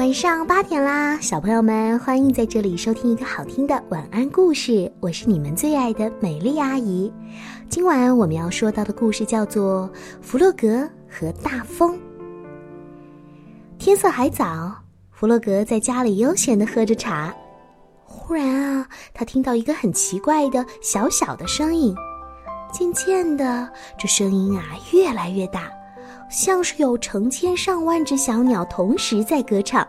晚上八点啦，小朋友们，欢迎在这里收听一个好听的晚安故事。我是你们最爱的美丽阿姨。今晚我们要说到的故事叫做《弗洛格和大风》。天色还早，弗洛格在家里悠闲的喝着茶。忽然啊，他听到一个很奇怪的小小的声音。渐渐的，这声音啊越来越大。像是有成千上万只小鸟同时在歌唱。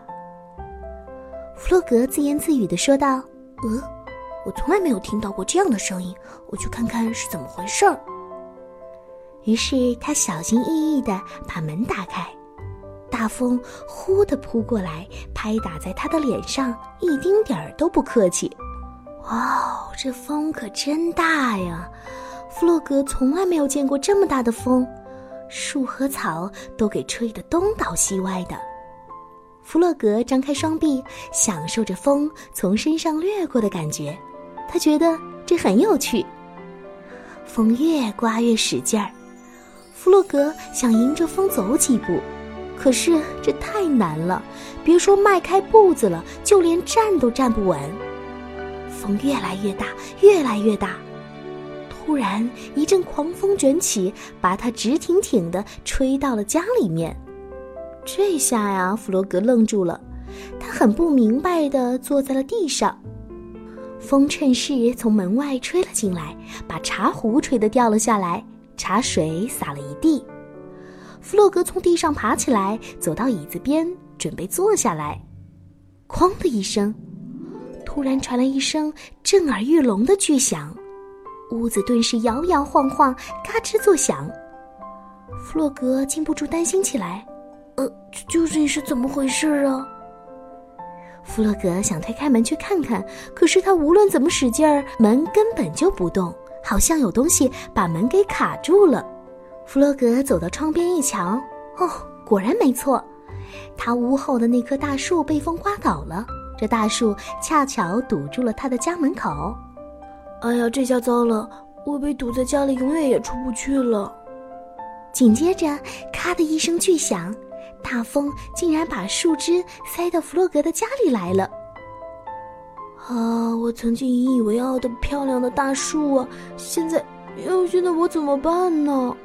弗洛格自言自语的说道：“呃，我从来没有听到过这样的声音，我去看看是怎么回事儿。”于是他小心翼翼的把门打开，大风呼的扑过来，拍打在他的脸上，一丁点儿都不客气。哇哦，这风可真大呀！弗洛格从来没有见过这么大的风。树和草都给吹得东倒西歪的。弗洛格张开双臂，享受着风从身上掠过的感觉，他觉得这很有趣。风越刮越使劲儿，弗洛格想迎着风走几步，可是这太难了，别说迈开步子了，就连站都站不稳。风越来越大，越来越大。突然，一阵狂风卷起，把他直挺挺的吹到了家里面。这下呀，弗洛格愣住了，他很不明白的坐在了地上。风趁势从门外吹了进来，把茶壶吹得掉了下来，茶水洒了一地。弗洛格从地上爬起来，走到椅子边，准备坐下来。哐的一声，突然传来一声震耳欲聋的巨响。屋子顿时摇摇晃晃，嘎吱作响。弗洛格禁不住担心起来：“呃，究竟是怎么回事啊？”弗洛格想推开门去看看，可是他无论怎么使劲儿，门根本就不动，好像有东西把门给卡住了。弗洛格走到窗边一瞧，哦，果然没错，他屋后的那棵大树被风刮倒了，这大树恰巧堵住了他的家门口。哎呀，这下糟了！我被堵在家里，永远也出不去了。紧接着，咔的一声巨响，大风竟然把树枝塞到弗洛格的家里来了。啊，我曾经引以为傲的漂亮的大树啊，现在，要现在我怎么办呢？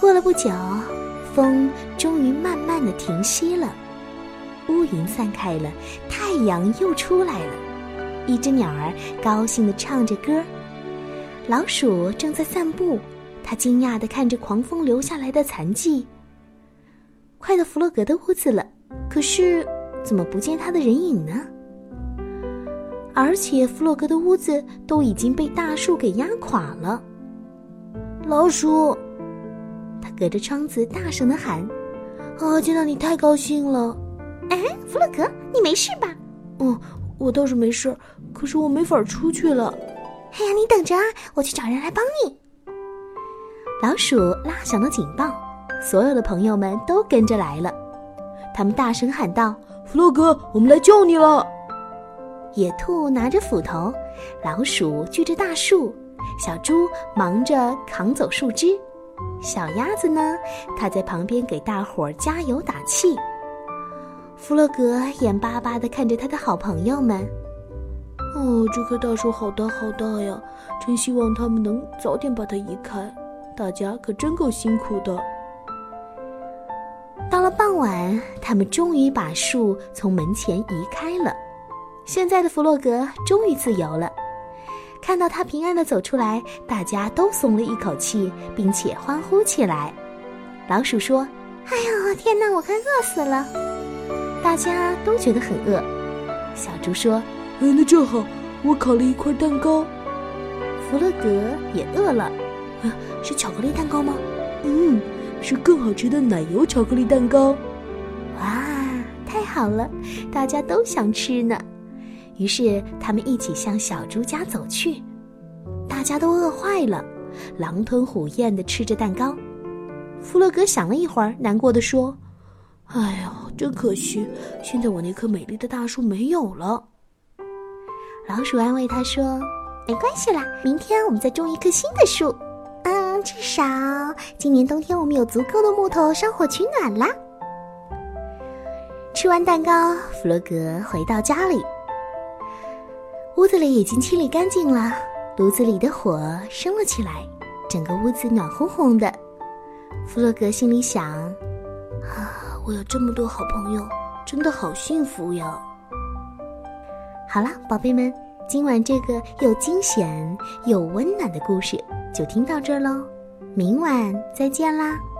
过了不久，风终于慢慢的停息了，乌云散开了，太阳又出来了。一只鸟儿高兴的唱着歌，老鼠正在散步，它惊讶的看着狂风留下来的残迹。快到弗洛格的屋子了，可是怎么不见他的人影呢？而且弗洛格的屋子都已经被大树给压垮了。老鼠，他隔着窗子大声的喊：“啊，见到你太高兴了！哎，弗洛格，你没事吧？”“嗯。”我倒是没事，可是我没法出去了。哎呀，你等着啊，我去找人来帮你。老鼠拉响了警报，所有的朋友们都跟着来了。他们大声喊道：“弗洛格，我们来救你了！”野兔拿着斧头，老鼠锯着大树，小猪忙着扛走树枝，小鸭子呢，它在旁边给大伙儿加油打气。弗洛格眼巴巴地看着他的好朋友们。哦，这棵大树好大好大呀！真希望他们能早点把它移开。大家可真够辛苦的。到了傍晚，他们终于把树从门前移开了。现在的弗洛格终于自由了。看到他平安的走出来，大家都松了一口气，并且欢呼起来。老鼠说：“哎呦，天哪，我快饿死了！”大家都觉得很饿，小猪说：“哎，那正好，我烤了一块蛋糕。”弗洛格也饿了，啊，是巧克力蛋糕吗？嗯，是更好吃的奶油巧克力蛋糕。哇，太好了，大家都想吃呢。于是他们一起向小猪家走去。大家都饿坏了，狼吞虎咽的吃着蛋糕。弗洛格想了一会儿，难过的说。哎呀，真可惜！现在我那棵美丽的大树没有了。老鼠安慰他说：“没关系啦，明天我们再种一棵新的树。至少今年冬天我们有足够的木头烧火取暖啦。”吃完蛋糕，弗洛格回到家里，屋子里已经清理干净了，炉子里的火升了起来，整个屋子暖烘烘的。弗洛格心里想：“啊，我有这么多好朋友，真的好幸福呀！”好了，宝贝们，今晚这个又惊险又温暖的故事就听到这儿喽，明晚再见啦。